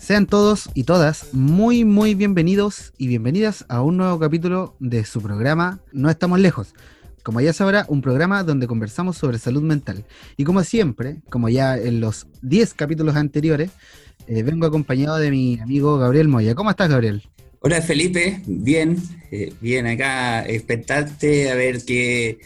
Sean todos y todas muy muy bienvenidos y bienvenidas a un nuevo capítulo de su programa No estamos lejos. Como ya sabrá, un programa donde conversamos sobre salud mental. Y como siempre, como ya en los 10 capítulos anteriores, eh, vengo acompañado de mi amigo Gabriel Moya. ¿Cómo estás, Gabriel? Hola, Felipe. Bien, eh, bien acá, expectante a ver qué,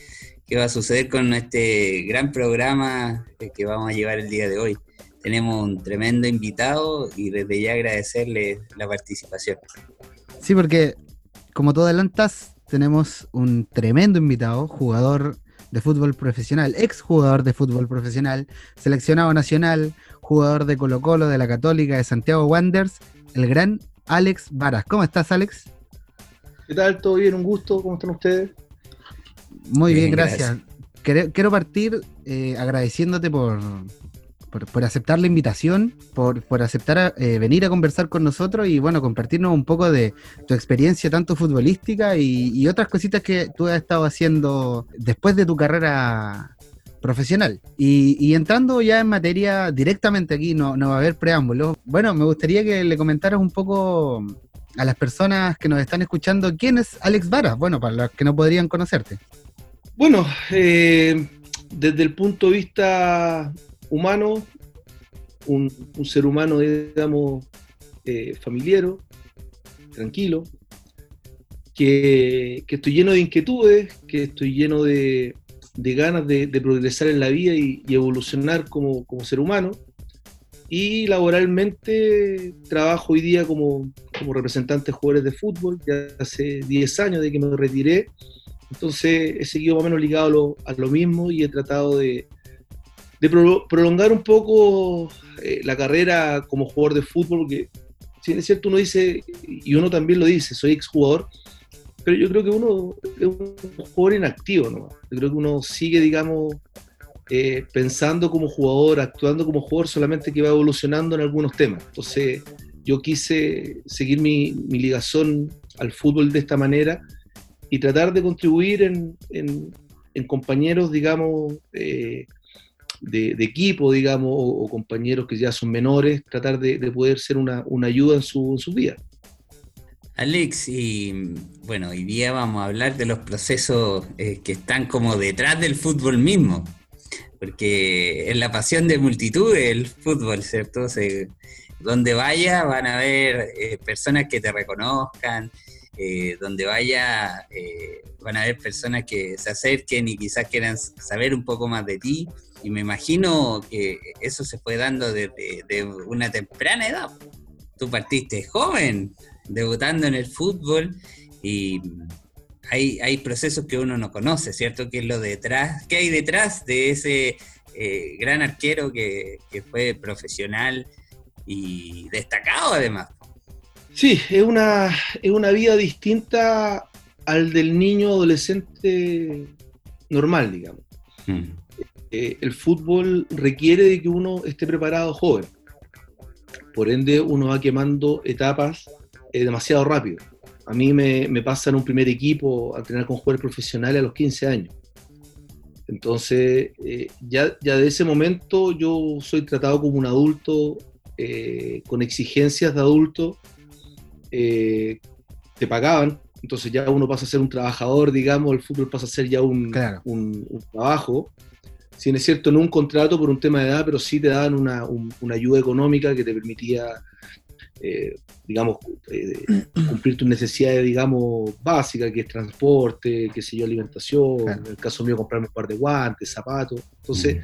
qué va a suceder con este gran programa que vamos a llevar el día de hoy tenemos un tremendo invitado y desde ya agradecerle la participación. Sí, porque como tú adelantas, tenemos un tremendo invitado, jugador de fútbol profesional, ex jugador de fútbol profesional, seleccionado nacional, jugador de Colo Colo, de la Católica, de Santiago Wanderers, el gran Alex Varas. ¿Cómo estás, Alex? ¿Qué tal? ¿Todo bien? Un gusto. ¿Cómo están ustedes? Muy bien, gracias. Quiero, partir eh, agradeciéndote por, por, aceptar la invitación, por, aceptar eh, venir a conversar con nosotros y bueno, compartirnos un poco de tu experiencia tanto futbolística y, otras cositas que tú has estado haciendo después de tu carrera profesional. Y, entrando ya en materia directamente aquí, no, no va a haber preámbulos. Bueno, me gustaría que le comentaras un poco a las personas que nos están escuchando quién es Alex Vara, bueno, para los que no podrían conocerte. Bueno, eh, desde el punto de vista humano, un, ser humano, digamos, eh, familiero, tranquilo, que, estoy lleno de inquietudes, que estoy lleno de, ganas de, progresar en la vida y, evolucionar como, ser humano. Y laboralmente trabajo hoy día como, representante de jugadores de fútbol, ya hace 10 años de que me retiré. Entonces he seguido más o menos ligado a lo mismo y he tratado de, de prolongar un poco eh, la carrera como jugador de fútbol, porque si es cierto, uno dice, y uno también lo dice, soy exjugador, pero yo creo que uno es un jugador inactivo, ¿no? Yo creo que uno sigue, digamos, eh, pensando como jugador, actuando como jugador, solamente que va evolucionando en algunos temas. Entonces, yo quise seguir mi, mi ligazón al fútbol de esta manera y tratar de contribuir en, compañeros, digamos, eh, de, equipo, digamos, o, compañeros que ya son menores, tratar de, poder ser una, ayuda en su, vida. Alex, y bueno, hoy día vamos a hablar de los procesos eh, que están como detrás del fútbol mismo, porque es la pasión de multitudes el fútbol, ¿cierto? donde vaya van a haber eh, personas que te reconozcan, eh, donde vaya van a haber personas que se acerquen y quizás quieran saber un poco más de ti. Y me imagino que eso se fue dando desde de una temprana edad. Tú partiste joven, debutando en el fútbol y hay, hay procesos que uno no conoce, ¿cierto? ¿Qué es lo detrás? ¿Qué hay detrás de ese eh, gran arquero que, que fue profesional y destacado además? Sí, es una, es una vida distinta al del niño adolescente normal, digamos. Mm. Eh, el fútbol requiere de que uno esté preparado joven. Por ende, uno va quemando etapas eh, demasiado rápido. A mí me, me pasa en un primer equipo a entrenar con jugadores profesionales a los 15 años. Entonces, eh, ya, ya de ese momento yo soy tratado como un adulto, con exigencias de adulto. te pagaban, entonces ya uno pasa a ser un trabajador, digamos, el fútbol pasa a ser ya un, un, un trabajo si es cierto, no un contrato por un tema de edad, pero sí te daban una, ayuda económica que te permitía, eh, digamos, eh, cumplir tus necesidades, digamos, básicas, que es transporte, qué sé yo, alimentación, en el caso mío comprarme un par de guantes, zapatos. Entonces, mm.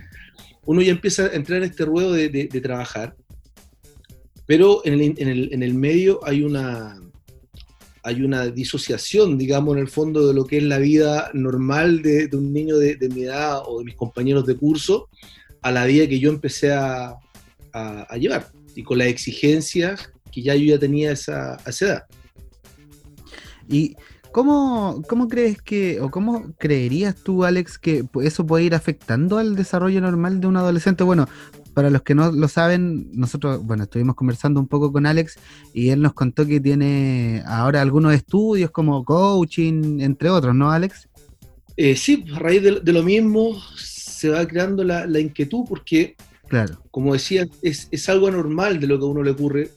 uno ya empieza a entrar en este ruedo de, trabajar, pero en el medio hay una hay una disociación, digamos, en el fondo de lo que es la vida normal de, un niño de, mi edad o de mis compañeros de curso a la vida que yo empecé a, llevar y con las exigencias que ya yo ya tenía esa edad. ¿Y cómo, cómo crees que, o cómo creerías tú, Alex, que eso puede ir afectando al desarrollo normal de un adolescente? Bueno, para los que no lo saben, nosotros, bueno, estuvimos conversando un poco con Alex y él nos contó que tiene ahora algunos estudios como coaching, entre otros, ¿no, Alex? Eh, sí, a raíz de, lo mismo se va creando la, inquietud porque, claro. como decía, es, es, algo anormal de lo que a uno le ocurre.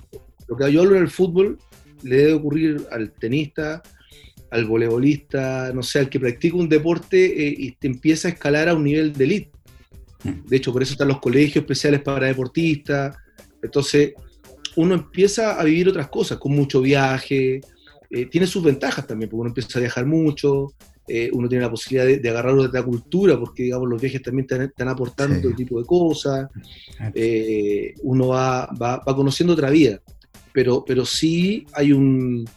Lo que yo hablo en el fútbol le debe ocurrir al tenista, al voleibolista, no sé, al que practica un deporte eh, y te empieza a escalar a un nivel de elite. De hecho, por eso están los colegios especiales para deportistas. Entonces, uno empieza a vivir otras cosas, con mucho viaje. Eh, tiene sus ventajas también, porque uno empieza a viajar mucho, eh, uno tiene la posibilidad de, agarrar otra cultura, porque digamos los viajes también están, aportando todo tipo de cosas. uno va, va, va, conociendo otra vida. Pero, pero sí hay un,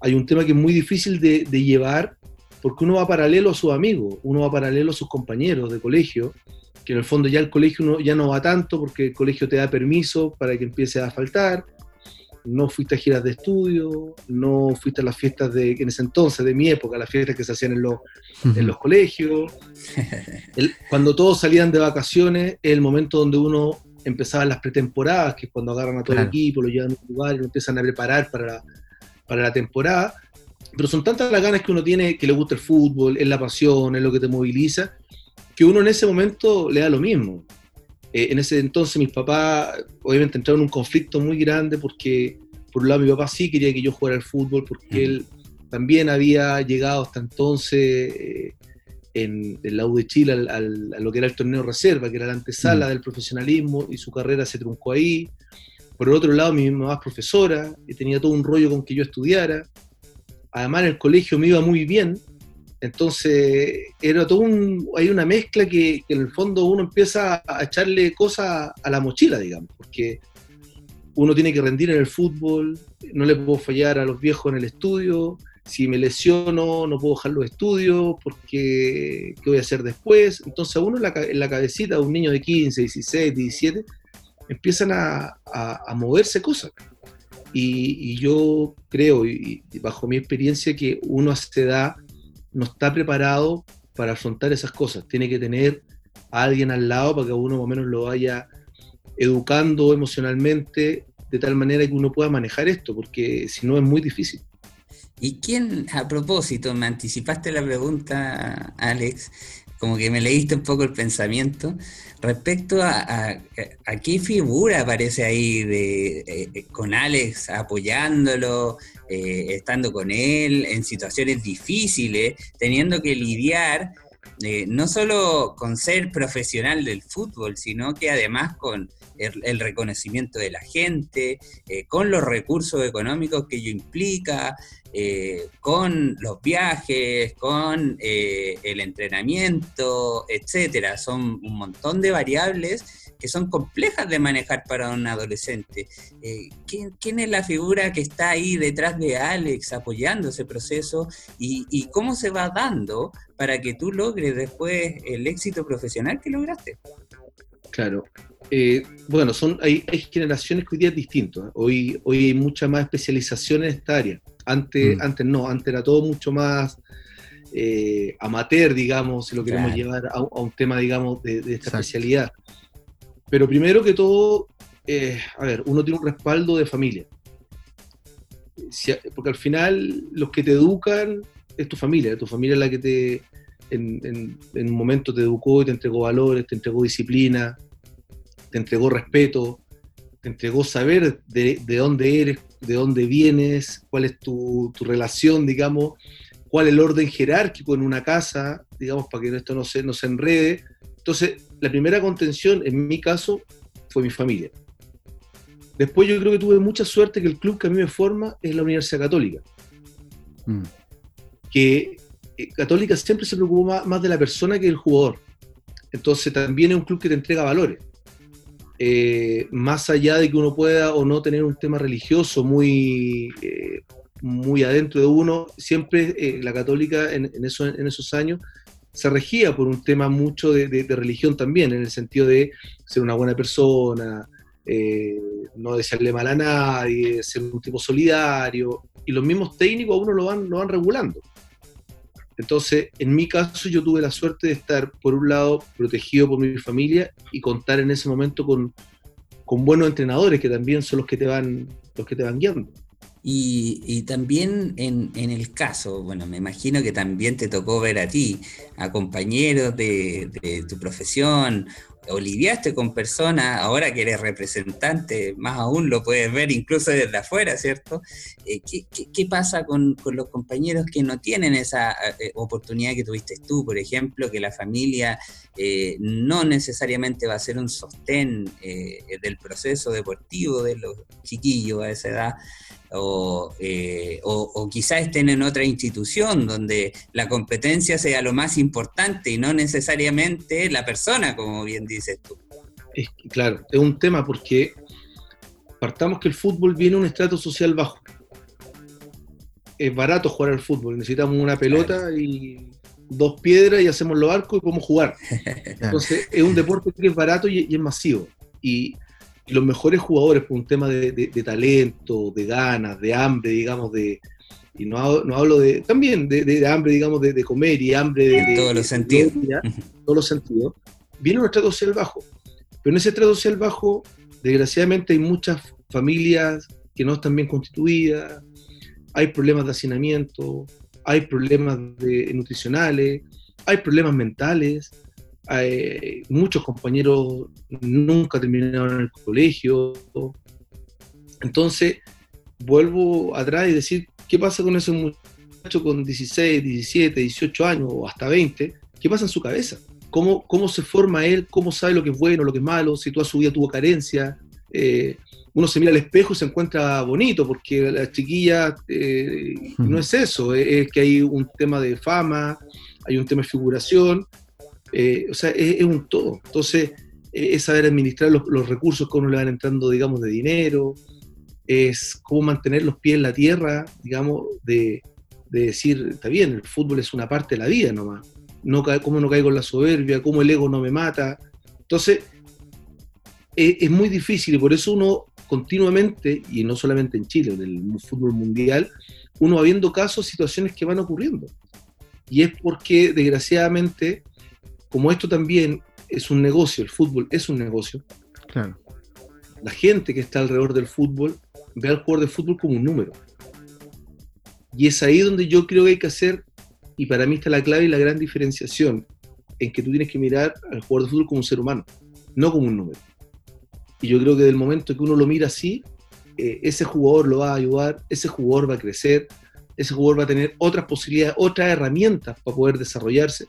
hay un tema que es muy difícil de, llevar porque uno va paralelo a sus amigos, uno va paralelo a sus compañeros de colegio, que en el fondo ya el colegio ya no va tanto porque el colegio te da permiso para que empiece a faltar, no fuiste a giras de estudio, no fuiste a las fiestas de, en ese entonces, de mi época, las fiestas que se hacían en, los, en los colegios. cuando todos salían de vacaciones, es el momento donde uno empezaba las pretemporadas, que es cuando agarran a todo el equipo, lo llevan a un lugar y lo empiezan a preparar para, para la temporada, pero son tantas las ganas que uno tiene, que le gusta el fútbol, es la pasión, es lo que te moviliza, que uno en ese momento le da lo mismo. Eh, en ese entonces mis papás obviamente entraron en un conflicto muy grande porque por un lado mi papá sí quería que yo jugara al fútbol porque él también había llegado hasta entonces eh, en, la U de Chile a lo que era el torneo reserva, que era la antesala del profesionalismo y su carrera se truncó ahí. Por el otro lado, mi mamá es profesora y tenía todo un rollo con que yo estudiara. Además, en el colegio me iba muy bien. Entonces, era todo un, hay una mezcla que, en el fondo uno empieza a echarle cosas a la mochila, digamos, porque uno tiene que rendir en el fútbol, no le puedo fallar a los viejos en el estudio, si me lesiono no puedo dejar los estudios, porque ¿qué voy a hacer después? Entonces a uno en la, cabecita de un niño de 15, 16, 17, empiezan a, moverse cosas. Y, yo creo, y, bajo mi experiencia, que uno a esta edad no está preparado para afrontar esas cosas. Tiene que tener a alguien al lado para que uno más o menos lo vaya educando emocionalmente de tal manera que uno pueda manejar esto, porque si no es muy difícil. ¿Y quién, a propósito, me anticipaste la pregunta, Alex, como que me leíste un poco el pensamiento respecto a, qué figura aparece ahí de, eh, con Alex apoyándolo, eh, estando con él en situaciones difíciles, teniendo que lidiar eh, no solo con ser profesional del fútbol, sino que además con el, reconocimiento de la gente, con los recursos económicos que ello implica, eh, con los viajes, con eh, el entrenamiento, etcétera. Son un montón de variables que son complejas de manejar para un adolescente. Eh, ¿quién, es la figura que está ahí detrás de Alex apoyando ese proceso y, cómo se va dando para que tú logres después el éxito profesional que lograste? Claro. bueno, son, hay, generaciones que hoy día es distinto. Hoy, hoy hay mucha más especialización en esta área. Antes, mm. antes no, antes era todo mucho más eh, amateur, digamos, si lo queremos llevar a, un tema, digamos, de, esta especialidad. Pero primero que todo, eh, a ver, uno tiene un respaldo de familia. porque al final los que te educan es tu familia, tu familia es la que te en, un momento te educó y te entregó valores, te entregó disciplina, te entregó respeto, te entregó saber de, de dónde eres, de dónde vienes, cuál es tu, relación, digamos, cuál es el orden jerárquico en una casa, digamos, para que esto no se, no se enrede. Entonces, la primera contención, en mi caso, fue mi familia. Después yo creo que tuve mucha suerte que el club que a mí me forma es la Universidad Católica. Mm. Que eh, Católica siempre se preocupó más, más, de la persona que del jugador. Entonces también es un club que te entrega valores. Eh, más allá de que uno pueda o no tener un tema religioso muy, eh, muy adentro de uno, siempre la católica en, en, esos años se regía por un tema mucho de, religión también, en el sentido de ser una buena persona, no desearle mal a nadie, ser un tipo solidario, y los mismos técnicos a uno lo van, lo van regulando. Entonces, en mi caso, yo tuve la suerte de estar, por un lado, protegido por mi familia y contar en ese momento con, buenos entrenadores que también son los que te van, los que te van guiando. Y, también en, el caso, bueno, me imagino que también te tocó ver a ti, a compañeros de, tu profesión o lidiaste con personas, ahora que eres representante, más aún lo puedes ver incluso desde afuera, ¿cierto? Eh, ¿qué, pasa con, los compañeros que no tienen esa eh, oportunidad que tuviste tú, por ejemplo, que la familia eh, no necesariamente va a ser un sostén del proceso deportivo de los chiquillos a esa edad? Eh, o, quizás estén en otra institución donde la competencia sea lo más importante y no necesariamente la persona, como bien dices tú. Es, claro, es un tema porque partamos que el fútbol viene a un estrato social bajo. Es barato jugar al fútbol, necesitamos una pelota y dos piedras y hacemos los arcos y podemos jugar. Entonces es un deporte que es barato y, y es masivo. Y los mejores jugadores por un tema de, talento, de ganas, de hambre, digamos, de, y no, no hablo de, también de, hambre, digamos, de, comer y hambre de... En todos los sentidos. todos los sentidos. Viene un estrato social bajo. Pero en ese estrato social bajo, desgraciadamente hay muchas familias que no están bien constituidas, hay problemas de hacinamiento, hay problemas de, nutricionales, hay problemas mentales, muchos compañeros nunca terminaron el colegio. Entonces, vuelvo atrás y decir, ¿qué pasa con ese muchacho con 16, 17, 18 años o hasta 20? ¿Qué pasa en su cabeza? ¿Cómo, cómo se forma él? ¿Cómo sabe lo que es bueno, lo que es malo? Si toda su vida tuvo carencia. Eh, uno se mira al espejo y se encuentra bonito, porque la chiquilla eh, no es eso, es que hay un tema de fama, hay un tema de figuración, eh, o sea, es, un todo. Entonces, eh, es saber administrar los, recursos que uno le van entrando, digamos, de dinero, es cómo mantener los pies en la tierra, digamos, de, decir, está bien, el fútbol es una parte de la vida nomás, no, cómo no caigo en la soberbia, cómo el ego no me mata. Entonces, es, es muy difícil y por eso uno continuamente, y no solamente en Chile, en el fútbol mundial, uno va viendo casos, situaciones que van ocurriendo. Y es porque, desgraciadamente, como esto también es un negocio, el fútbol es un negocio, claro. la gente que está alrededor del fútbol ve al jugador de fútbol como un número. Y es ahí donde yo creo que hay que hacer, y para mí está la clave y la gran diferenciación, en que tú tienes que mirar al jugador de fútbol como un ser humano, no como un número. Y yo creo que del momento que uno lo mira así, eh, ese jugador lo va a ayudar, ese jugador va a crecer, ese jugador va a tener otras posibilidades, otras herramientas para poder desarrollarse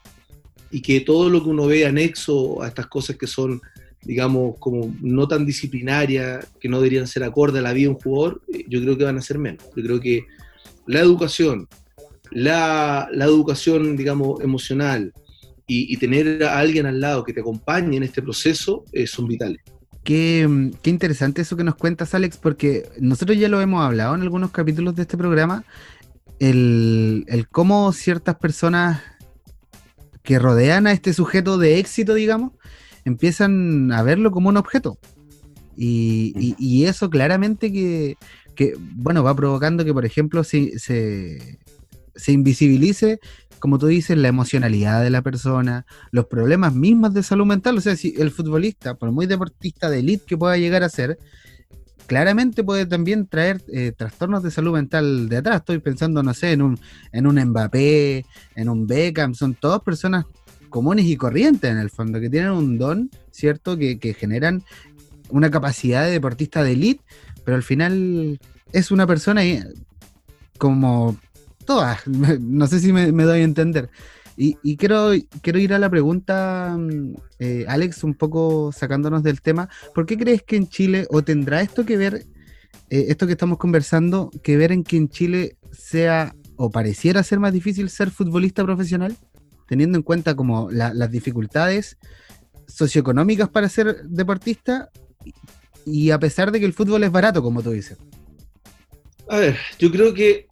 y que todo lo que uno ve anexo a estas cosas que son, digamos, como no tan disciplinarias, que no deberían ser acorde a la vida de un jugador, eh, yo creo que van a ser menos. Yo creo que la educación, la, educación, digamos, emocional y, tener a alguien al lado que te acompañe en este proceso eh, son vitales. Qué, qué, interesante eso que nos cuentas, Alex, porque nosotros ya lo hemos hablado en algunos capítulos de este programa, el, el cómo ciertas personas que rodean a este sujeto de éxito, digamos, empiezan a verlo como un objeto. Y, eso claramente que, bueno, va provocando que, por ejemplo, se, se, invisibilice, como tú dices, la emocionalidad de la persona, los problemas mismos de salud mental. O sea, si el futbolista, por muy deportista de élite que pueda llegar a ser, claramente puede también traer eh, trastornos de salud mental de atrás. Estoy pensando, no sé, en un, en un Mbappé, en un Beckham, son todas personas comunes y corrientes en el fondo, que tienen un don, ¿cierto? Que, generan una capacidad de deportista de élite, pero al final es una persona como todas, no sé si me doy a entender. Y, quiero, quiero ir a la pregunta, mm, eh, Alex, un poco sacándonos del tema. ¿Por qué crees que en Chile, o tendrá esto que ver, eh, esto que estamos conversando, que ver en que en Chile sea o pareciera ser más difícil ser futbolista profesional, teniendo en cuenta como las dificultades socioeconómicas para ser deportista y a pesar de que el fútbol es barato, como tú dices? A ver, yo creo que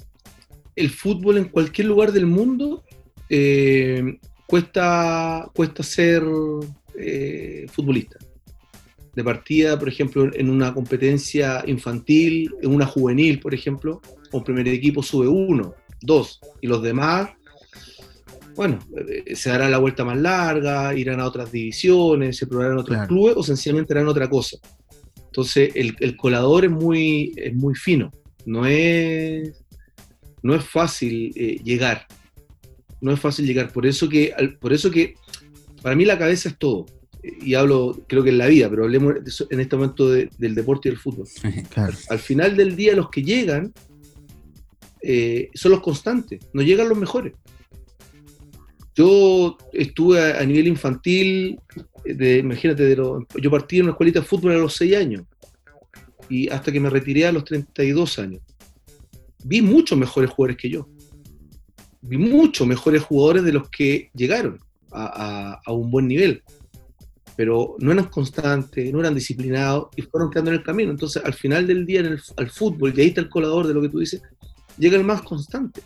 el fútbol en cualquier lugar del mundo eh, cuesta, cuesta ser eh, futbolista. De partida, por ejemplo, en una competencia infantil, en una juvenil, por ejemplo, un primer equipo sube uno, dos, y los demás, bueno, eh, se dará la vuelta más larga, irán a otras divisiones, se probarán otros clubes o sencillamente harán otra cosa. Entonces, el, colador es muy, es muy fino. no es, no es fácil eh, llegar. No es fácil llegar. Por eso que, por eso que para mí la cabeza es todo. Y hablo, creo que en la vida, pero hablemos en este momento del deporte y del fútbol. Al final del día, los que llegan eh, son los constantes, no llegan los mejores. Yo estuve a, nivel infantil, de, imagínate, de yo partí en una escuelita de fútbol a los 6 años y hasta que me retiré a los 32 años. Vi muchos mejores jugadores que yo. Vi muchos mejores jugadores de los que llegaron a, un buen nivel. Pero no eran constantes, no eran disciplinados y fueron quedando en el camino. Entonces, al final del día, en el, al fútbol, y ahí está el colador de lo que tú dices, llega el más constante.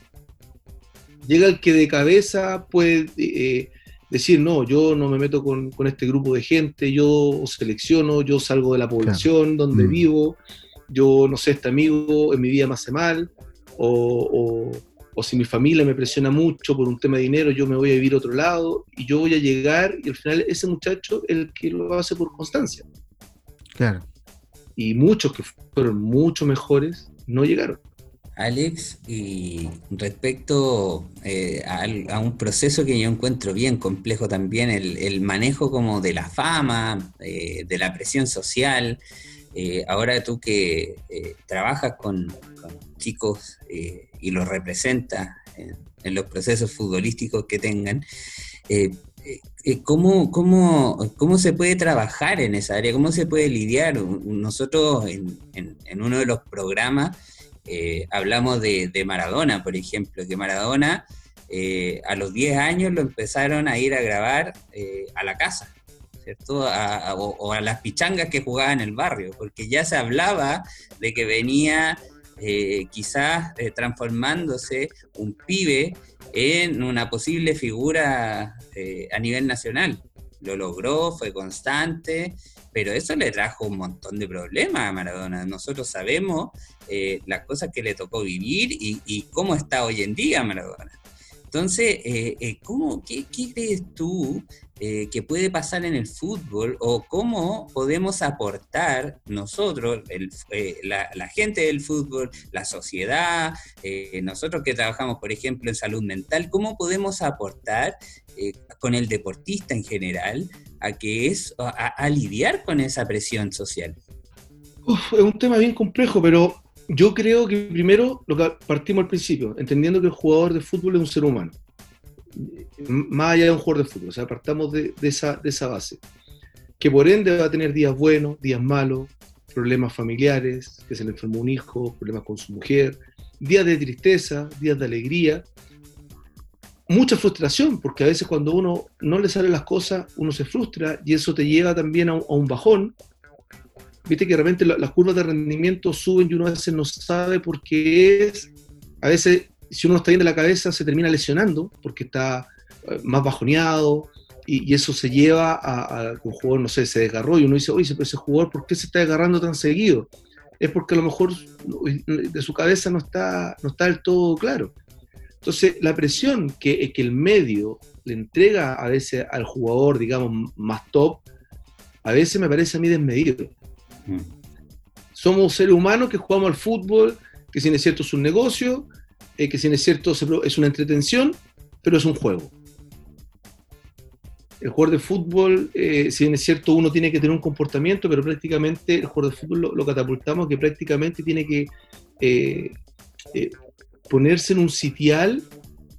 Llega el que de cabeza puede eh, decir, no, yo no me meto con, este grupo de gente, yo selecciono, yo salgo de la población donde mm. vivo, yo no sé, este amigo en mi vida me hace mal, o, si mi familia me presiona mucho por un tema de dinero, yo me voy a vivir a otro lado y yo voy a llegar y al final ese muchacho es el que lo hace por constancia. Claro. Y muchos que fueron mucho mejores no llegaron. Alex, y respecto eh, a, un proceso que yo encuentro bien complejo también, el, manejo como de la fama, eh, de la presión social. Eh, ahora tú que trabajas con, chicos y los representas en, los procesos futbolísticos que tengan, ¿cómo, cómo, cómo, se puede trabajar en esa área? ¿Cómo se puede lidiar? Nosotros en uno de los programas eh, hablamos de, Maradona, por ejemplo, que Maradona eh, a los 10 años lo empezaron a ir a grabar eh, a la casa, o, a las pichangas que jugaba en el barrio, porque ya se hablaba de que venía quizás transformándose un pibe en una posible figura a nivel nacional. Lo logró, fue constante, pero eso le trajo un montón de problemas a Maradona. Nosotros sabemos eh, las cosas que le tocó vivir y, cómo está hoy en día Maradona. Entonces, eh, eh, ¿cómo, qué, crees tú que puede pasar en el fútbol o cómo podemos aportar nosotros, la, gente del fútbol, la sociedad, nosotros que trabajamos, por ejemplo, en salud mental, cómo podemos aportar con el deportista en general a que es a, lidiar con esa presión social? es un tema bien complejo, pero yo creo que primero lo que partimos al principio, entendiendo que el jugador de fútbol es un ser humano, más allá de un jugador de fútbol, o sea, partamos de, esa, de esa base, que por ende va a tener días buenos, días malos, problemas familiares, que se le enfermó un hijo, problemas con su mujer, días de tristeza, días de alegría, mucha frustración, porque a veces cuando uno no le salen las cosas, uno se frustra y eso te lleva también a un, bajón. Viste que de repente las curvas de rendimiento suben y uno a veces no sabe por qué es. A veces, si uno está bien de la cabeza, se termina lesionando porque está eh, más bajoneado y, eso se lleva a, que un jugador, no sé, se desgarró y uno dice, oye, pero ese jugador, ¿por qué se está desgarrando tan seguido? Es porque a lo mejor de su cabeza no está, no está del todo claro. Entonces, la presión que, que el medio le entrega a veces al jugador, digamos, más top, a veces me parece a mí desmedido. Mm. Somos seres humanos que jugamos al fútbol, que si es cierto es un negocio, eh, que si es cierto es una entretención, pero es un juego. El jugador de fútbol, eh, si bien es cierto, uno tiene que tener un comportamiento, pero prácticamente el jugador de fútbol lo, catapultamos que prácticamente tiene que eh, ponerse en un sitial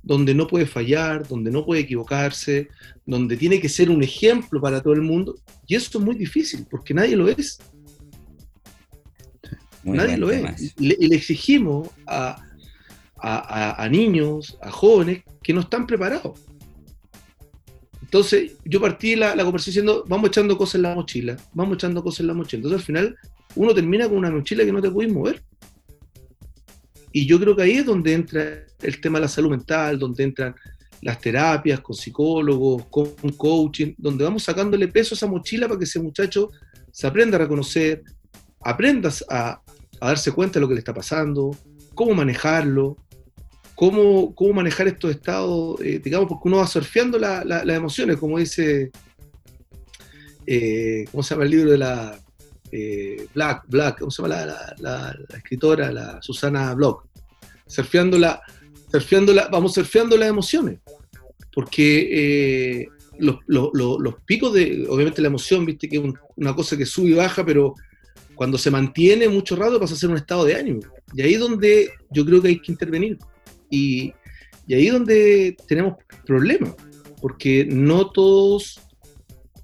donde no puede fallar, donde no puede equivocarse, donde tiene que ser un ejemplo para todo el mundo. Y eso es muy difícil, porque nadie lo es. nadie lo es. Y le, exigimos a, niños, a jóvenes, que no están preparados. Entonces, yo partí la, conversación diciendo, vamos echando cosas en la mochila, vamos echando cosas en la mochila. Entonces, al final, uno termina con una mochila que no te puedes mover. Y yo creo que ahí es donde entra el tema de la salud mental, donde entran las terapias con psicólogos, con coaching, donde vamos sacándole peso a esa mochila para que ese muchacho se aprenda a reconocer, aprenda a, darse cuenta de lo que le está pasando, cómo manejarlo, cómo, cómo manejar estos estados, eh, digamos, porque uno va surfeando las emociones, como dice, eh, ¿cómo se llama el libro de la eh, Black, Black, ¿cómo se llama la, escritora? La Susana Block. Surfeando la, surfeando la, vamos surfeando las emociones. Porque los, picos de, obviamente la emoción, viste que es una cosa que sube y baja, pero cuando se mantiene mucho rato pasa a ser un estado de ánimo. Y ahí es donde yo creo que hay que intervenir. Y, ahí es donde tenemos problemas, porque no todos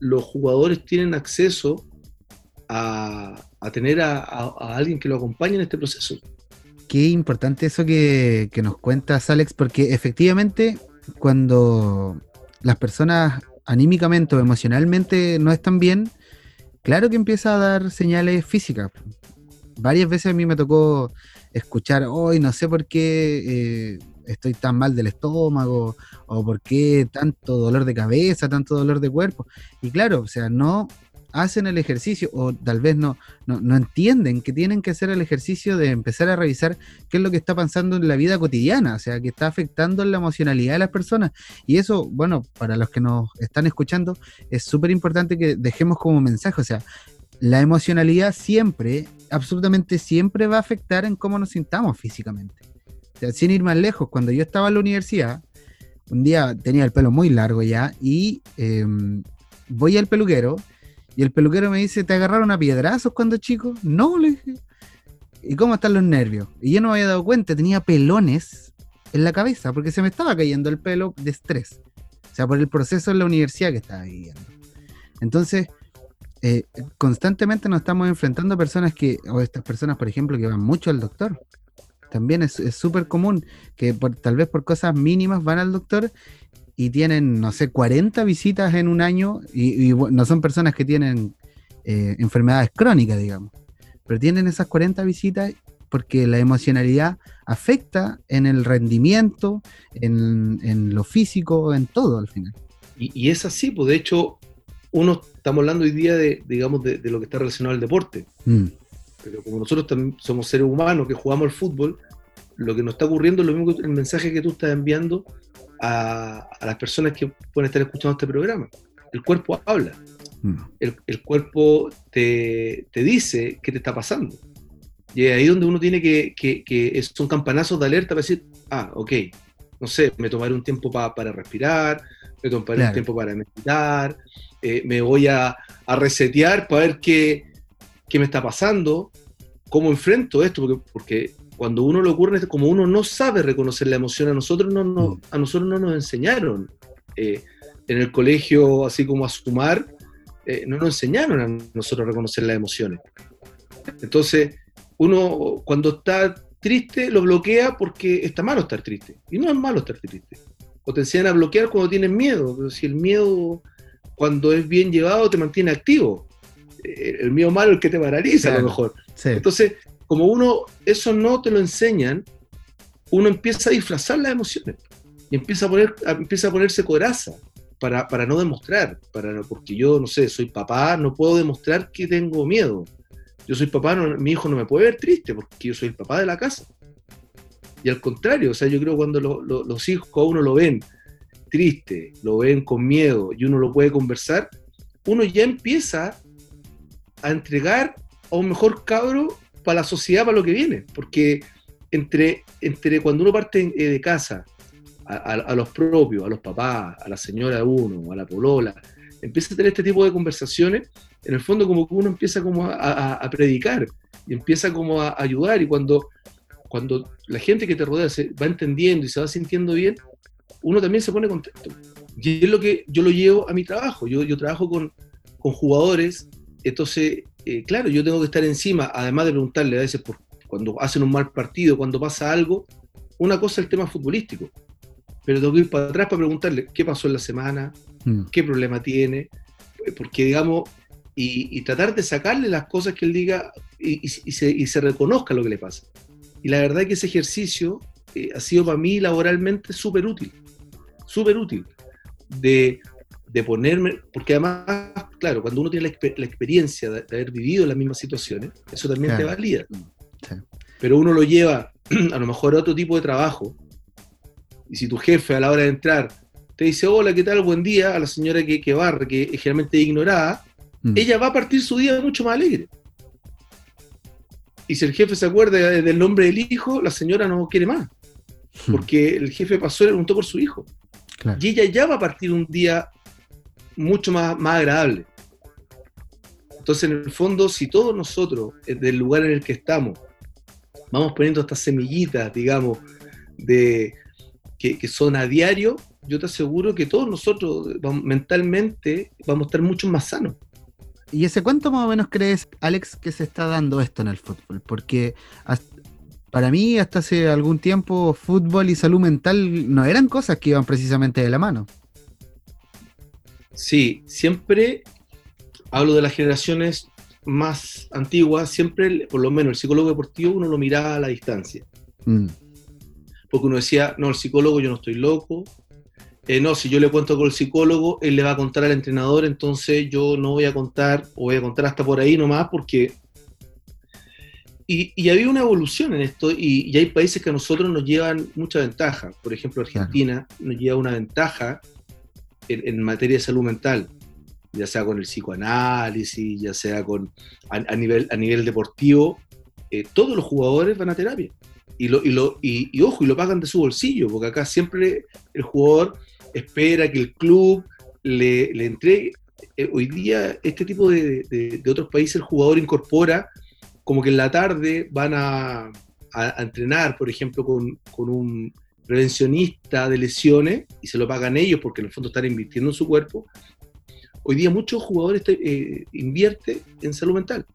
los jugadores tienen acceso a, tener a, alguien que lo acompañe en este proceso. Qué importante eso que, que nos cuentas, Alex, porque efectivamente cuando las personas anímicamente o emocionalmente no están bien, claro que empieza a dar señales físicas. Varias veces a mí me tocó escuchar, hoy no sé por qué eh, estoy tan mal del estómago, o por qué tanto dolor de cabeza, tanto dolor de cuerpo. Y claro, o sea, no hacen el ejercicio o tal vez no, no, entienden que tienen que hacer el ejercicio de empezar a revisar qué es lo que está pasando en la vida cotidiana, o sea, que está afectando la emocionalidad de las personas. Y eso, bueno, para los que nos están escuchando, es súper importante que dejemos como mensaje, o sea, la emocionalidad siempre, absolutamente siempre va a afectar en cómo nos sintamos físicamente. O sea, sin ir más lejos, cuando yo estaba en la universidad, un día tenía el pelo muy largo ya y em, voy al peluquero y el peluquero me dice, ¿te agarraron a piedrazos cuando chico? No, le dije. ¿Y cómo están los nervios? Y yo no me había dado cuenta, tenía pelones en la cabeza porque se me estaba cayendo el pelo de estrés. O sea, por el proceso en la universidad que estaba viviendo. Entonces, eh, constantemente nos estamos enfrentando a personas que, o estas personas, por ejemplo, que van mucho al doctor. También es súper común que por, tal vez por cosas mínimas van al doctor y tienen, no sé, 40 visitas en un año y, no son personas que tienen eh, enfermedades crónicas, digamos, pero tienen esas 40 visitas porque la emocionalidad afecta en el rendimiento, en, lo físico, en todo al final. Y, es así, pues de hecho, uno estamos hablando hoy día de, digamos, de, lo que está relacionado al deporte. Mm. Pero como nosotros también somos seres humanos que jugamos al fútbol, lo que nos está ocurriendo es lo mismo que el mensaje que tú estás enviando a, las personas que pueden estar escuchando este programa. El cuerpo habla. Mm. El, cuerpo te, dice qué te está pasando. Y ahí donde uno tiene que, que, que son campanazos de alerta para decir, ah, ok, no sé, me tomaré un tiempo para respirar, me tomaré un tiempo para meditar, eh, me voy a, a, resetear para ver qué, qué, me está pasando, cómo enfrento esto, porque, porque cuando uno lo ocurre, como uno no sabe reconocer la emoción, a nosotros no, no mm. a nosotros no nos enseñaron eh, en el colegio, así como a sumar, eh, no nos enseñaron a nosotros a reconocer las emociones. Entonces, uno cuando está triste lo bloquea porque está malo estar triste. Y no es malo estar triste. O te enseñan a bloquear cuando tienes miedo. Pero si el miedo, cuando es bien llevado, te mantiene activo. Eh, el miedo malo es el que te paraliza a lo mejor. Entonces, como uno, eso no te lo enseñan, uno empieza a disfrazar las emociones y empieza a, poner, empieza a ponerse coraza para, para no demostrar, para, porque yo, no sé, soy papá, no puedo demostrar que tengo miedo. Yo soy papá, mi hijo no me puede ver triste porque yo soy el papá de la casa. Y al contrario, o sea, yo creo cuando los hijos a uno lo ven triste, lo ven con miedo y uno lo puede conversar, uno ya empieza a entregar a un mejor cabro para la sociedad, para lo que viene, porque entre, entre cuando uno parte eh, de casa, a, los propios, a los papás, a la señora de uno, a la polola, empieza a tener este tipo de conversaciones, en el fondo como que uno empieza como a, predicar y empieza como a ayudar. Y cuando, cuando la gente que te rodea se va entendiendo y se va sintiendo bien, uno también se pone contento. Y es lo que yo lo llevo a mi trabajo. Yo, yo trabajo con, con jugadores, entonces eh, claro, yo tengo que estar encima, además de preguntarle a veces por cuando hacen un mal partido, cuando pasa algo, una cosa es el tema futbolístico, pero tengo que ir para atrás para preguntarle qué pasó en la semana, mm. qué problema tiene, eh, porque digamos, y, tratar de sacarle las cosas que él diga y, se, reconozca lo que le pasa. Y la verdad es que ese ejercicio eh, ha sido para mí laboralmente súper útil, súper útil, de de ponerme, porque además, claro, cuando uno tiene la, experiencia de, haber vivido las mismas situaciones, eso también te valida. Pero uno lo lleva a lo mejor a otro tipo de trabajo, y si tu jefe a la hora de entrar te dice, hola, ¿qué tal? Buen día, a la señora que, que barre, que es generalmente ignorada, mm. ella va a partir su día mucho más alegre. y si el jefe se acuerda del nombre del hijo, la señora no quiere más. Hmm. Porque el jefe pasó y le preguntó por su hijo. Y ella ya va a partir un día mucho más, más agradable. Entonces, en el fondo, si todos nosotros, eh, del lugar en el que estamos, vamos poniendo estas semillitas, digamos, de, que, que son a diario, yo te aseguro que todos nosotros mentalmente vamos a estar mucho más sanos. ¿Y ese cuánto más o menos crees, Alex, que se está dando esto en el fútbol? Porque para mí, hasta hace algún tiempo, fútbol y salud mental no eran cosas que iban precisamente de la mano. Sí, siempre hablo de las generaciones más antiguas, siempre, por lo menos el psicólogo deportivo, uno lo miraba a la distancia. Mm. Porque uno decía, no, el psicólogo yo no estoy loco, eh, no, si yo le cuento con el psicólogo, él le va a contar al entrenador, entonces yo no voy a contar, o voy a contar hasta por ahí nomás, porque... Y, y había una evolución en esto, y, hay países que a nosotros nos llevan mucha ventaja. Por ejemplo, Argentina nos lleva una ventaja en, materia de salud mental, ya sea con el psicoanálisis, ya sea con a, nivel, a nivel deportivo. Eh, todos los jugadores van a terapia. Y, lo, y, lo, y, ojo, y lo pagan de su bolsillo, porque acá siempre el jugador espera que el club le, le entregue. Eh, hoy día, este tipo de, de, otros países, el jugador incorpora como que en la tarde van a, a, entrenar, por ejemplo, con, con, un prevencionista de lesiones y se lo pagan ellos porque en el fondo están invirtiendo en su cuerpo. Hoy día muchos jugadores eh, invierten en salud mental.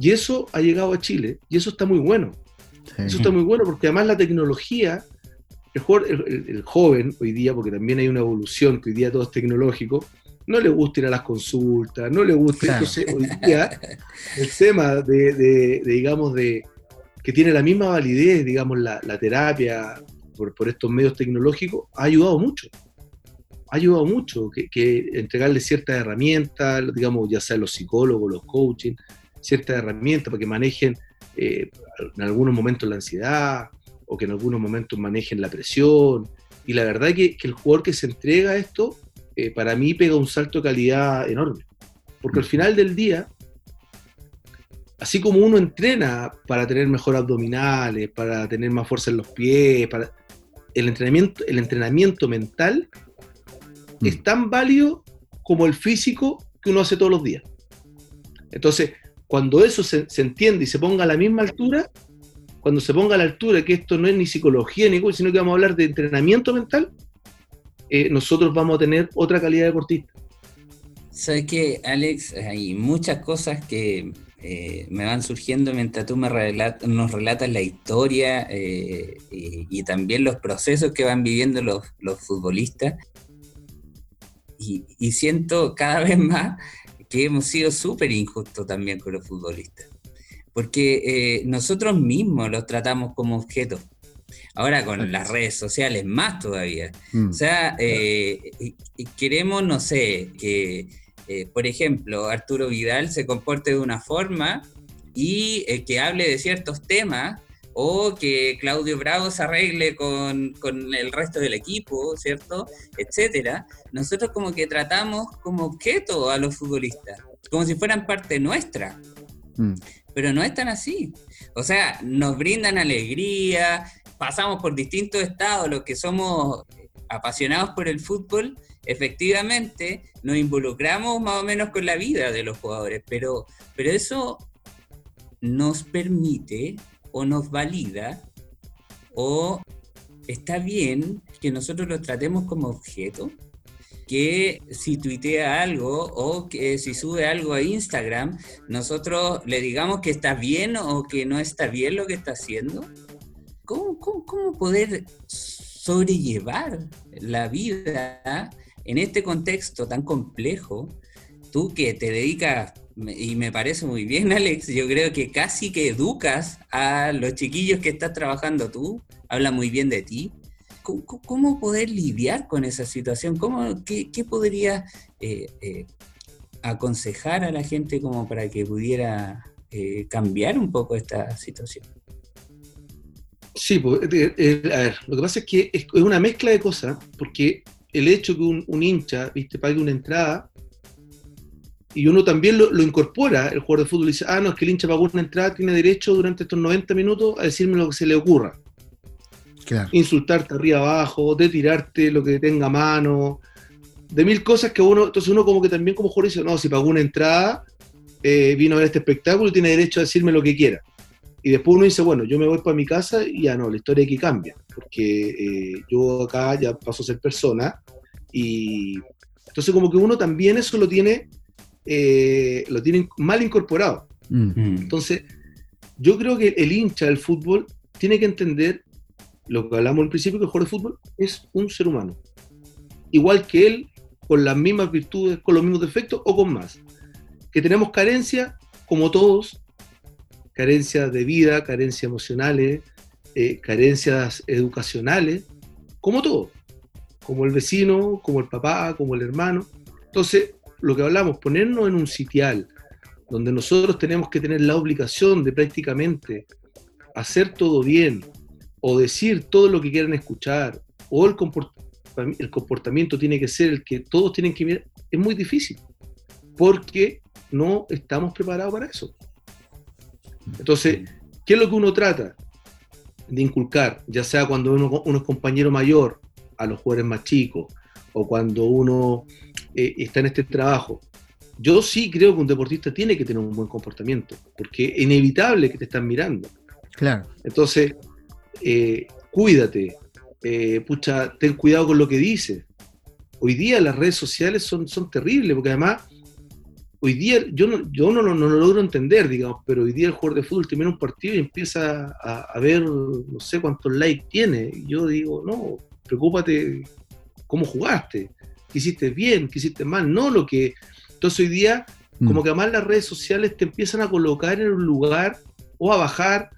Y eso ha llegado a Chile y eso está muy bueno. Eso está muy bueno porque además la tecnología el, joven hoy día, porque también hay una evolución, que hoy día todo es tecnológico, no le gusta ir a las consultas, no le gusta. Entonces, hoy día, el tema de, digamos, de que tiene la misma validez, digamos, la, terapia por, estos medios tecnológicos, ha ayudado mucho. Ha ayudado mucho que, entregarle ciertas herramientas, digamos, ya sea los psicólogos, los coaching, ciertas herramientas para que manejen eh, en algunos momentos la ansiedad, o que en algunos momentos manejen la presión. Y la verdad que, que el jugador que se entrega a esto, eh, para mí pega un salto de calidad enorme. Porque al mm. final del día, así como uno entrena para tener mejor abdominales, para tener más fuerza en los pies, para el entrenamiento, el entrenamiento mental mm. es tan válido como el físico que uno hace todos los días. Entonces, cuando eso se, se entiende y se ponga a la misma altura, cuando se ponga a la altura que esto no es ni psicología ni sino que vamos a hablar de entrenamiento mental, eh, nosotros vamos a tener otra calidad de deportista. Sabes que, Alex, hay muchas cosas que eh, me van surgiendo mientras tú me nos relatas la historia eh, y, también los procesos que van viviendo los, futbolistas. Y, y, siento cada vez más que hemos sido súper injustos también con los futbolistas porque eh, nosotros mismos los tratamos como objetos. Ahora con las redes sociales más todavía. Mm. O sea, eh, queremos, no sé, que, eh, por ejemplo, Arturo Vidal se comporte de una forma y que hable de ciertos temas o que Claudio Bravo se arregle con, con, el resto del equipo, ¿cierto? Etcétera. Nosotros como que tratamos como objeto a los futbolistas, como si fueran parte nuestra. Mm pero no es tan así. O sea, nos brindan alegría, pasamos por distintos estados, los que somos apasionados por el fútbol, efectivamente nos involucramos más o menos con la vida de los jugadores, pero, pero eso nos permite o nos valida o está bien que nosotros los tratemos como objeto que si tuitea algo o que si sube algo a Instagram, nosotros le digamos que está bien o que no está bien lo que está haciendo? ¿Cómo, poder sobrellevar la vida en este contexto tan complejo? Tú que te dedicas, y me parece muy bien, Alex, yo creo que casi que educas a los chiquillos que estás trabajando tú, habla muy bien de ti, ¿cómo, poder lidiar con esa situación? ¿Cómo, ¿Qué, podría eh, eh, aconsejar a la gente como para que pudiera eh, cambiar un poco esta situación? Sí, pues, a ver, lo que pasa es que es una mezcla de cosas, porque el hecho que un, hincha, viste, pague una entrada y uno también lo, incorpora, el jugador de fútbol dice, ah, no, es que el hincha pagó una entrada, tiene derecho durante estos 90 minutos a decirme lo que se le ocurra. Insultarte arriba abajo, de tirarte lo que tenga a mano, de mil cosas que uno, entonces uno como que también como jugador dice, no, si pagó una entrada, eh, vino a ver este espectáculo, tiene derecho a decirme lo que quiera. Y después uno dice, bueno, yo me voy para mi casa y ya no, la historia aquí cambia, porque eh, yo acá ya paso a ser persona y entonces como que uno también eso lo tiene, eh, lo tiene mal incorporado. Mm. Entonces, yo creo que el hincha del fútbol tiene que entender lo que hablamos al principio, que el jugador de fútbol es un ser humano. Igual que él, con las mismas virtudes, con los mismos defectos o con más. Que tenemos carencias, como todos, carencias de vida, carencias emocionales, eh, carencias educacionales, como todos como el vecino, como el papá, como el hermano. Entonces, lo que hablamos, ponernos en un sitial donde nosotros tenemos que tener la obligación de prácticamente hacer todo bien o decir todo lo que quieran escuchar o el comportamiento tiene que ser el que todos tienen que mirar, es muy difícil porque no estamos preparados para eso. Entonces, ¿qué es lo que uno trata de inculcar? Ya sea cuando uno, uno es compañero mayor a los jugadores más chicos o cuando uno eh, está en este trabajo. Yo sí creo que un deportista tiene que tener un buen comportamiento, porque es inevitable que te están mirando. Claro. Entonces, eh, cuídate, eh, pucha, ten cuidado con lo que dices. Hoy día las redes sociales son, son terribles, porque además, hoy día, yo no, yo no, no, lo logro entender, digamos, pero hoy día el jugador de fútbol termina un partido y empieza a, a ver, no sé cuántos likes tiene. Y yo digo, no, preocúpate cómo jugaste, qué hiciste bien, qué hiciste mal, no lo que... Entonces hoy día, como mm. que además las redes sociales te empiezan a colocar en un lugar o a bajar,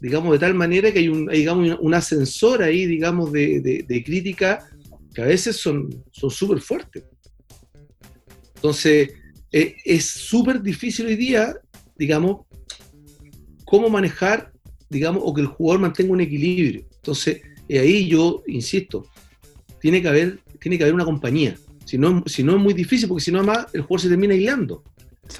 digamos, de tal manera que hay un, digamos, un ascensor ahí, digamos, de, crítica que a veces son súper fuertes. Entonces, e, es súper difícil hoy día, digamos, cómo manejar, digamos, o que el jugador mantenga un equilibrio. Entonces, y ahí yo insisto, tiene que haber, tiene que haber una compañía. Si no, si no es muy difícil, porque si no, además, el jugador se termina aislando.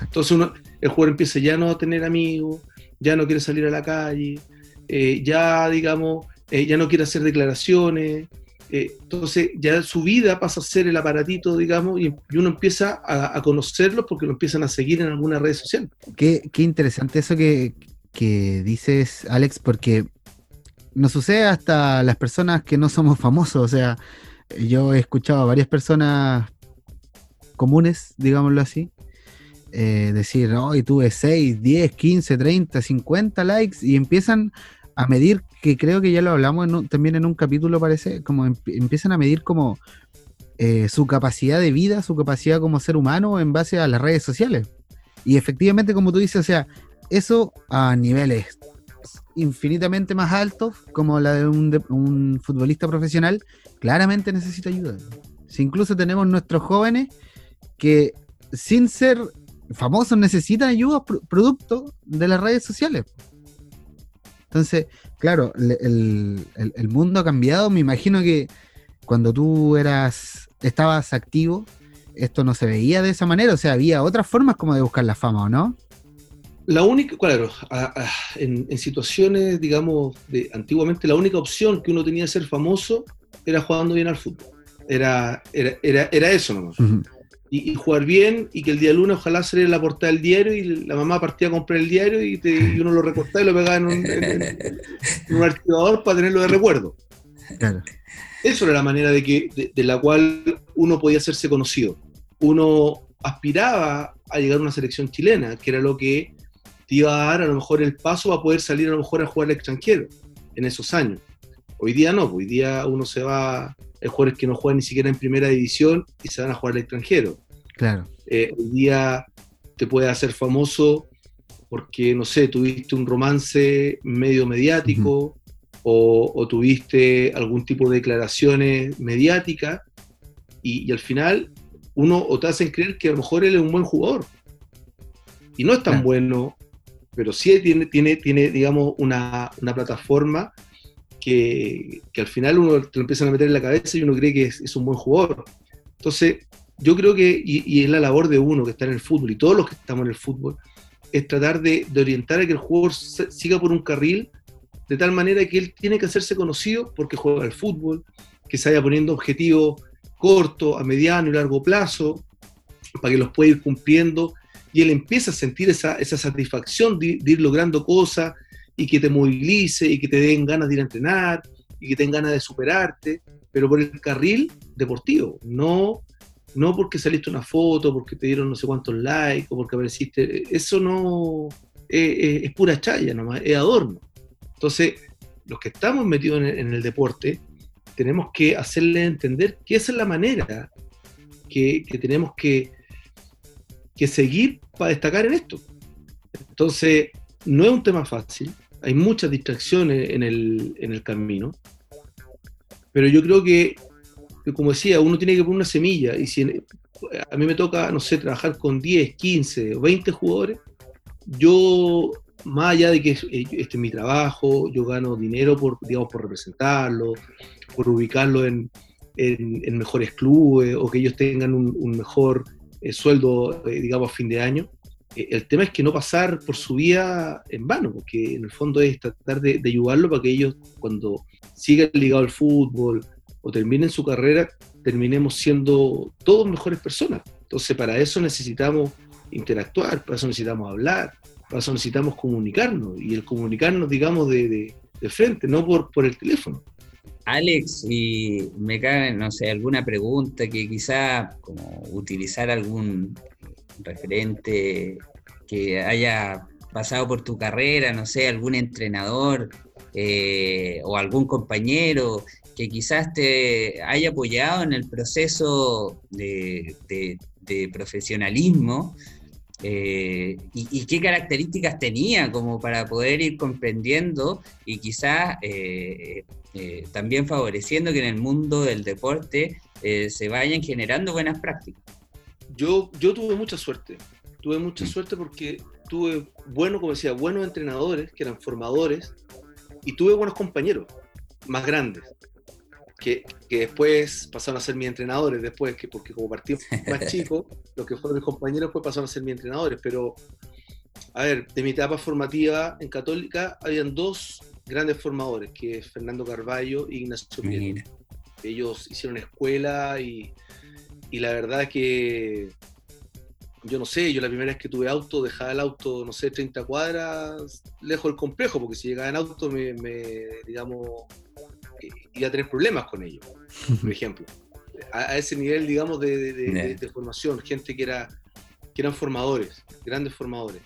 Entonces uno, el jugador empieza ya no a tener amigos, ya no quiere salir a la calle, eh, ya, digamos, eh, ya no quiere hacer declaraciones. Eh, entonces ya su vida pasa a ser el aparatito, digamos, y, uno empieza a, conocerlo porque lo empiezan a seguir en alguna red social. Qué, qué interesante eso que, que dices, Alex, porque nos sucede hasta las personas que no somos famosos. O sea, yo he escuchado a varias personas comunes, digámoslo así, eh, decir, hoy tuve 6, 10, 15, 30, 50 likes y empiezan a medir, que creo que ya lo hablamos también en un capítulo, parece, como empiezan a medir como eh, su capacidad de vida, su capacidad como ser humano en base a las redes sociales. Y efectivamente, como tú dices, o sea, eso a niveles infinitamente más altos, como la de un, futbolista profesional, claramente necesita ayuda. Si incluso tenemos nuestros jóvenes que sin ser famosos necesitan ayuda producto de las redes sociales. Entonces, claro, el, mundo ha cambiado. Me imagino que cuando tú eras, estabas activo, esto no se veía de esa manera. O sea, había otras formas como de buscar la fama, ¿o no? La única, claro, en, situaciones, digamos, de antiguamente la única opción que uno tenía de ser famoso era jugando bien al fútbol. Era, era, era, eso nomás. Y, jugar bien y que el día lunes ojalá saliera la portada del diario y la mamá partía a comprar el diario y, uno lo recortaba y lo pegaba en un, archivador para tenerlo de recuerdo. Eso era la manera de, que, de la cual uno podía hacerse conocido. Uno aspiraba a llegar a una selección chilena, que era lo que te iba a dar a lo mejor el paso a poder salir a lo mejor a jugar al extranjero en esos años. Hoy día no, hoy día uno se va, hay jugadores que no juegan ni siquiera en primera división y se van a jugar al extranjero. Claro. Eh, hoy día te puede hacer famoso porque, no sé, tuviste un romance medio mediático o, tuviste algún tipo de declaraciones mediáticas y, y, al final uno o te hacen creer que a lo mejor él es un buen jugador. Y no es tan bueno pero sí tiene, tiene, tiene digamos, una, plataforma que, al final uno te lo empiezan a meter en la cabeza y uno cree que es, un buen jugador. Entonces, yo creo que, y, es la labor de uno que está en el fútbol y todos los que estamos en el fútbol, es tratar de, orientar a que el jugador siga por un carril de tal manera que él tiene que hacerse conocido porque juega al fútbol, que se vaya poniendo objetivos cortos, a mediano y largo plazo, para que los pueda ir cumpliendo y él empieza a sentir esa, esa satisfacción de, ir logrando cosas y que te movilice y que te den ganas de ir a entrenar y que tengan ganas de superarte, pero por el carril deportivo, no, no porque saliste una foto, porque te dieron no sé cuántos likes o porque apareciste, eso no es, pura chaya nomás, es adorno. Entonces, los que estamos metidos en el, deporte, tenemos que hacerle entender que esa es la manera que, que tenemos que, que seguir para destacar en esto. Entonces, no es un tema fácil, hay muchas distracciones en el, en el camino, pero yo creo que, como decía, uno tiene que poner una semilla, y si a mí me toca, no sé, trabajar con 10, 15 o 20 jugadores, yo, más allá de que este es mi trabajo, yo gano dinero por, digamos, por representarlo, por ubicarlo en, en, mejores clubes o que ellos tengan un, mejor el sueldo, eh, digamos, a fin de año. Eh, el tema es que no pasar por su vida en vano, porque en el fondo es tratar de, ayudarlo para que ellos, cuando sigan ligados al fútbol o terminen su carrera, terminemos siendo todos mejores personas. Entonces, para eso necesitamos interactuar, para eso necesitamos hablar, para eso necesitamos comunicarnos, y el comunicarnos, digamos, de, de, frente, no por, por el teléfono. Alex, y me cae, no sé, alguna pregunta que quizá como utilizar algún referente que haya pasado por tu carrera, no sé, algún entrenador eh, o algún compañero que quizás te haya apoyado en el proceso de, profesionalismo eh, y, qué características tenía como para poder ir comprendiendo y quizás eh, también favoreciendo que en el mundo del deporte se vayan generando buenas prácticas. Yo, yo tuve mucha suerte, tuve mucha suerte porque tuve buenos, como decía, buenos entrenadores que eran formadores y tuve buenos compañeros más grandes. Que, que, después pasaron a ser mis entrenadores, después, que porque como partí más chico, los que fueron mis compañeros pues pasaron a ser mis entrenadores, pero a ver, de mi etapa formativa en Católica habían dos grandes formadores, que es Fernando Carballo y Ignacio Prieto. Ellos hicieron escuela y, y, la verdad que yo no sé, yo la primera vez que tuve auto, dejaba el auto, no sé, 30 cuadras lejos del complejo, porque si llegaba en auto me, digamos, iba a tener problemas con ellos, por ejemplo. A, ese nivel, digamos, de, de, formación, gente que, era, que eran formadores, grandes formadores.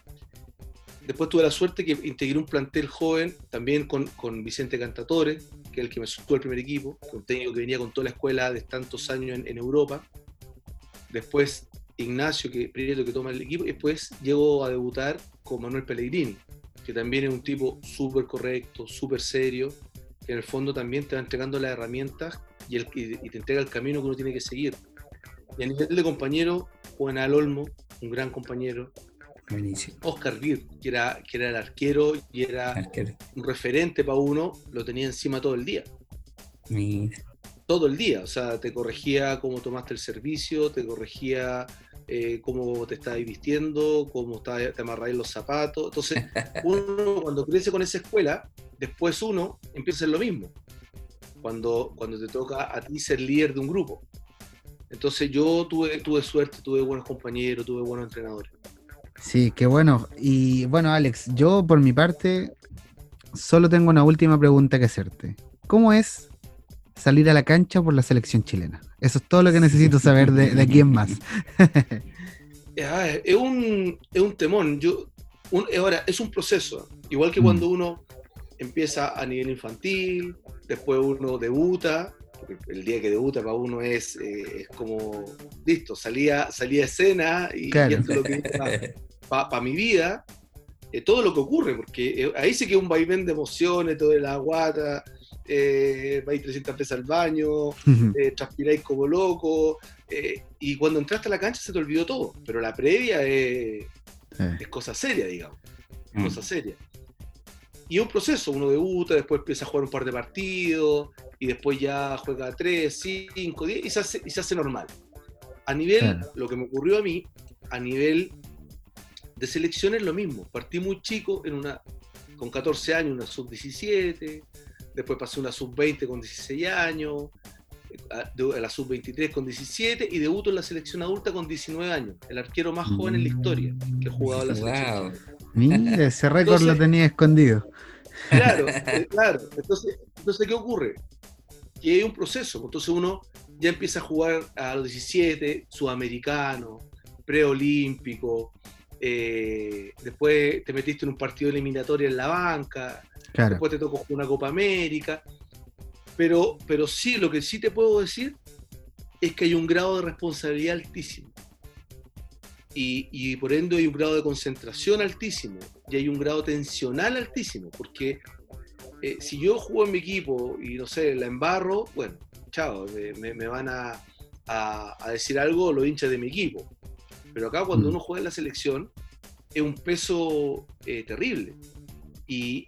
Después tuve la suerte que integré un plantel joven, también con, con Vicente Cantatore, que es el que me subió al primer equipo, un técnico que venía con toda la escuela de tantos años en, Europa. Después Ignacio, que primero que toma el equipo, y después llego a debutar con Manuel Pellegrini, que también es un tipo súper correcto, súper serio, que en el fondo también te va entregando las herramientas y, el, y, te entrega el camino que uno tiene que seguir. Y a nivel de compañero, Juan Alolmo, un gran compañero, Oscar Vir, que era, que era el arquero y era un referente para uno, lo tenía encima todo el día. Todo el día, o sea, te corregía cómo tomaste el servicio, te corregía eh, cómo te estabas vistiendo, cómo te amarráis los zapatos. Entonces, uno cuando crece con esa escuela, después uno empieza a hacer lo mismo. Cuando, cuando te toca a ti ser líder de un grupo. Entonces yo tuve, tuve suerte, tuve buenos compañeros, tuve buenos entrenadores. Sí, qué bueno. Y bueno, Alex, yo por mi parte solo tengo una última pregunta que hacerte. ¿Cómo es salir a la cancha por la selección chilena? Eso es todo lo que necesito saber de, quién más. es, un, es un temón. Yo, ahora, es un proceso. Igual que mm. cuando uno empieza a nivel infantil, después uno debuta, el día que debuta para uno es, eh, es como, listo, salía, salía escena y, esto es lo que para mi vida eh, todo lo que ocurre, porque eh, ahí sí que un vaivén de emociones, todo de la guata, eh, vais 300 veces al baño, eh, transpiráis como loco, y cuando entraste a la cancha se te olvidó todo, pero la previa es, es cosa seria, digamos, mm. cosa seria. Y es un proceso, uno debuta, después empieza a jugar un par de partidos, y después ya juega 3, 5, 10, y se hace, y se hace normal. a nivel, lo que me ocurrió a mí, a nivel de selección es lo mismo. Partí muy chico, en una, con 14 años, una sub-17, después pasé una sub-20 con 16 años, a la sub-23 con 17 y debuto en la selección adulta con 19 años, el arquero más joven en la historia que ha jugado en la selección. Mira, ese récord lo tenía escondido. Claro, eh, claro. Entonces, entonces, ¿qué ocurre? Que hay un proceso. Entonces uno ya empieza a jugar a los 17, sudamericano, preolímpico, eh, después te metiste en un partido eliminatorio en la banca, después te tocó una Copa América, pero, pero sí, lo que sí te puedo decir es que hay un grado de responsabilidad altísimo. Y, por ende hay un grado de concentración altísimo y hay un grado tensional altísimo, porque eh, si yo juego en mi equipo y no sé, la embarro, bueno, chao, me, van a, decir algo los hinchas de mi equipo. Pero acá cuando mm. uno juega en la selección es un peso eh, terrible. Y,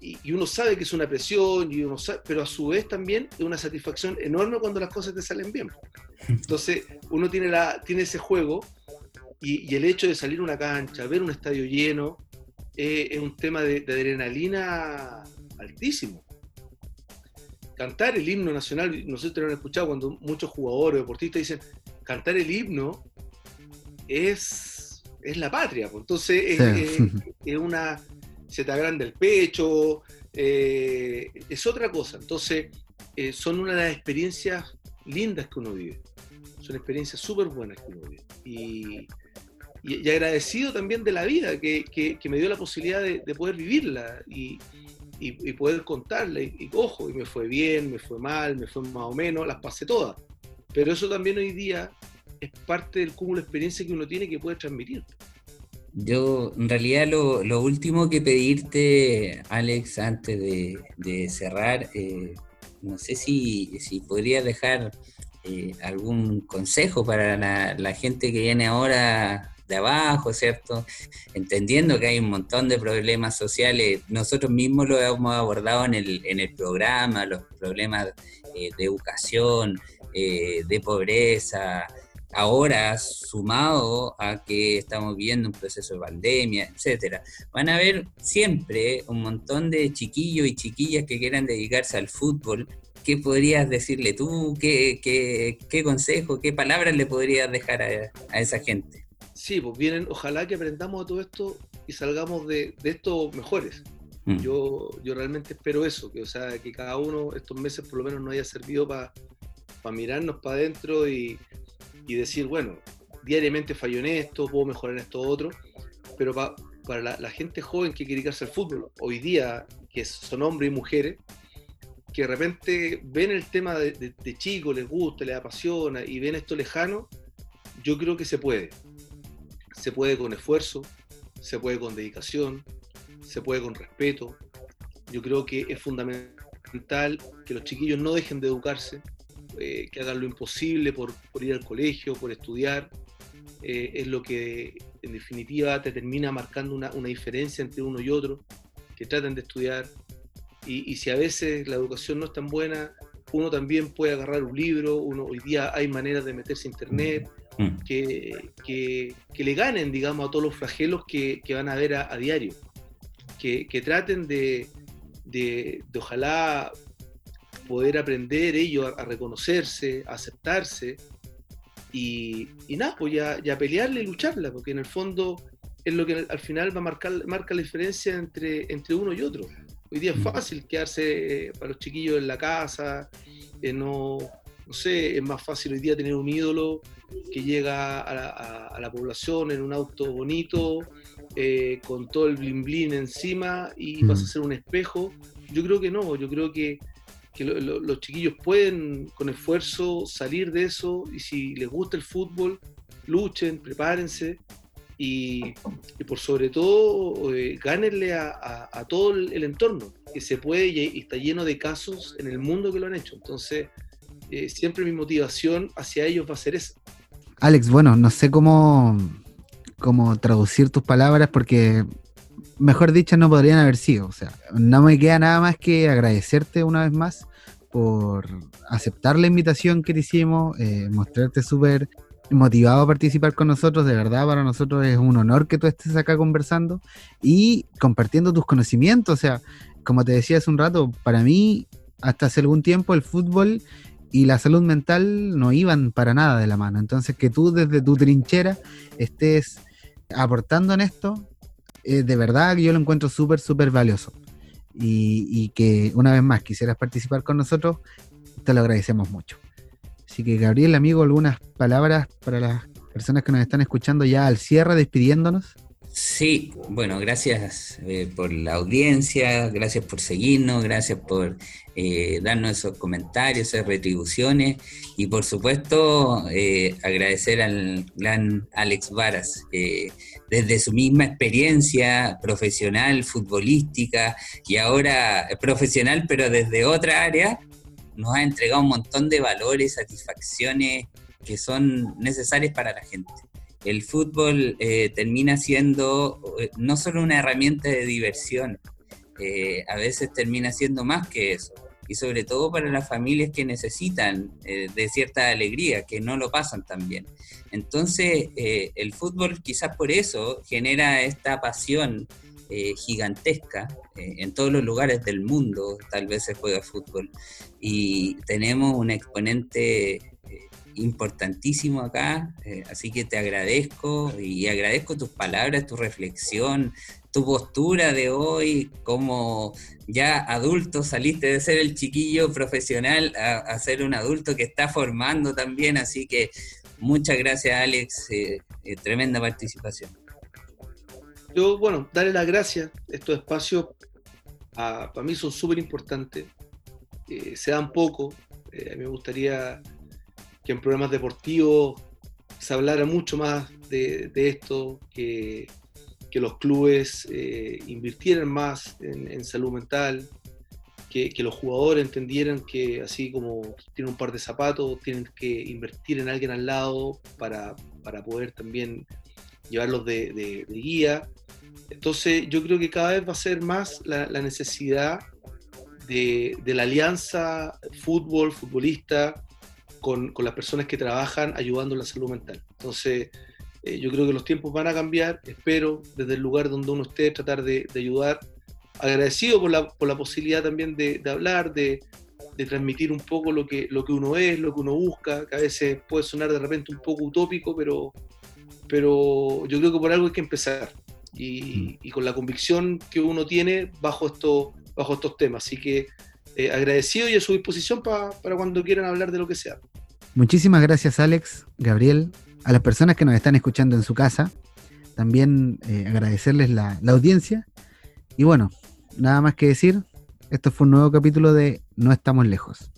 y, uno sabe que es una presión, y uno pero a su vez también es una satisfacción enorme cuando las cosas te salen bien. Entonces, uno tiene, la, tiene ese juego y, el hecho de salir a una cancha, ver un estadio lleno, eh, es un tema de, adrenalina altísimo. Cantar el himno nacional, nosotros lo han escuchado cuando muchos jugadores, deportistas dicen, cantar el himno es, es la patria. Pues. Entonces, es una se te agranda el pecho, eh, es otra cosa. Entonces, eh, son una de las experiencias lindas que uno vive. Son experiencias súper buenas que uno vive. Y, agradecido también de la vida que, me dio la posibilidad de, poder vivirla y, poder contarla. Y, ojo, y me fue bien, me fue mal, me fue más o menos, las pasé todas. Pero eso también hoy día es parte del cúmulo de experiencia que uno tiene que puede transmitir. Yo, en realidad, lo, último que pedirte, Alex, antes de, cerrar, eh, no sé si, si podrías dejar eh, algún consejo para la, gente que viene ahora de abajo, ¿cierto? Entendiendo que hay un montón de problemas sociales, nosotros mismos lo hemos abordado en el, en el programa, los problemas eh, de educación, de pobreza, ahora sumado a que estamos viendo un proceso de pandemia, etcétera, van a haber siempre un montón de chiquillos y chiquillas que quieran dedicarse al fútbol. ¿Qué podrías decirle tú? ¿Qué, qué, consejo, qué palabras le podrías dejar a, esa gente? Sí, pues vienen, ojalá que aprendamos de todo esto y salgamos de, de esto mejores. Mm. Yo, yo realmente espero eso, que, o sea, que cada uno estos meses por lo menos nos haya servido para mirarnos para adentro y, y decir, bueno, diariamente fallo en esto, puedo mejorar en esto otro, pero para la, gente joven que quiere dedicarse al fútbol, hoy día, que son hombres y mujeres, que de repente ven el tema de, de, chico, les gusta, les apasiona y ven esto lejano, yo creo que se puede. Se puede con esfuerzo, se puede con dedicación, se puede con respeto. Yo creo que es fundamental que los chiquillos no dejen de educarse, eh, que hagan lo imposible por, ir al colegio, por estudiar, eh, es lo que en definitiva te termina marcando una, diferencia entre uno y otro, que traten de estudiar. Y, si a veces la educación no es tan buena, uno también puede agarrar un libro, uno, hoy día hay maneras de meterse a internet, mm. que, que, le ganen, digamos, a todos los flagelos que, van a ver a, diario. Que, traten de, de, de, ojalá poder aprender ellos a, reconocerse, a aceptarse y, nada, pues ya, ya, pelearla y lucharla, porque en el fondo es lo que al final va a marcar marca la diferencia entre, entre uno y otro. Hoy día es mm. fácil quedarse eh, para los chiquillos en la casa, eh, no, no sé, es más fácil hoy día tener un ídolo que llega a la, población en un auto bonito, eh, con todo el blin blin encima y vas a mm. ser un espejo. Yo creo que no, yo creo que que los chiquillos pueden con esfuerzo salir de eso y si les gusta el fútbol, luchen, prepárense y, por sobre todo eh, gánenle a, todo el, entorno, que se puede y, está lleno de casos en el mundo que lo han hecho. Entonces, eh, siempre mi motivación hacia ellos va a ser esa. Alex, bueno, no sé cómo, cómo traducir tus palabras porque mejor dicho, no podrían haber sido. O sea, no me queda nada más que agradecerte una vez más por aceptar la invitación que te hicimos, eh, mostrarte súper motivado a participar con nosotros. De verdad, para nosotros es un honor que tú estés acá conversando y compartiendo tus conocimientos. O sea, como te decía hace un rato, para mí, hasta hace algún tiempo, el fútbol y la salud mental no iban para nada de la mano. Entonces, que tú desde tu trinchera estés aportando en esto, eh, de verdad yo lo encuentro súper, súper valioso. Y, y, que una vez más quisieras participar con nosotros, te lo agradecemos mucho. Así que Gabriel, amigo, algunas palabras para las personas que nos están escuchando ya al cierre, despidiéndonos. Sí, bueno, gracias eh, por la audiencia, gracias por seguirnos, gracias por eh, darnos esos comentarios, esas retribuciones y por supuesto eh, agradecer al gran Alex Varas, desde su misma experiencia profesional, futbolística y ahora profesional pero desde otra área, nos ha entregado un montón de valores, satisfacciones que son necesarias para la gente. El fútbol eh, termina siendo eh, no solo una herramienta de diversión, eh, a veces termina siendo más que eso. Y sobre todo para las familias que necesitan de cierta alegría, que no lo pasan tan bien. Entonces, el fútbol quizás por eso genera esta pasión gigantesca. En todos los lugares del mundo tal vez se juega fútbol. Y tenemos un exponente importantísimo acá, así que te agradezco y agradezco tus palabras, tu reflexión, tu postura de hoy, como ya adulto saliste de ser el chiquillo profesional a, a ser un adulto que está formando también, así que muchas gracias Alex, tremenda participación yo, bueno, darle las gracias. Estos espacios para mí son súper importantes. Eh, se dan poco. Eh, me gustaría que en programas deportivos se hablara mucho más de, esto, que, los clubes eh, invirtieran más en, salud mental, que, los jugadores entendieran que así como tienen un par de zapatos, tienen que invertir en alguien al lado para, para poder también llevarlos de, guía. Entonces yo creo que cada vez va a ser más la, necesidad de, la alianza fútbol, futbolista, con, las personas que trabajan ayudando en la salud mental. Entonces eh, yo creo que los tiempos van a cambiar, espero desde el lugar donde uno esté tratar de, ayudar, agradecido por la, por la posibilidad también de, hablar, de, transmitir un poco lo que, lo que uno es, lo que uno busca, que a veces puede sonar de repente un poco utópico, pero, pero yo creo que por algo hay que empezar y, mm. con la convicción que uno tiene bajo, esto, bajo estos temas. Así que eh, agradecido y a su disposición para cuando quieran hablar de lo que sea. Muchísimas gracias Alex, Gabriel, a las personas que nos están escuchando en su casa. También eh, agradecerles la, la audiencia. Y bueno, nada más que decir, esto fue un nuevo capítulo de No estamos lejos.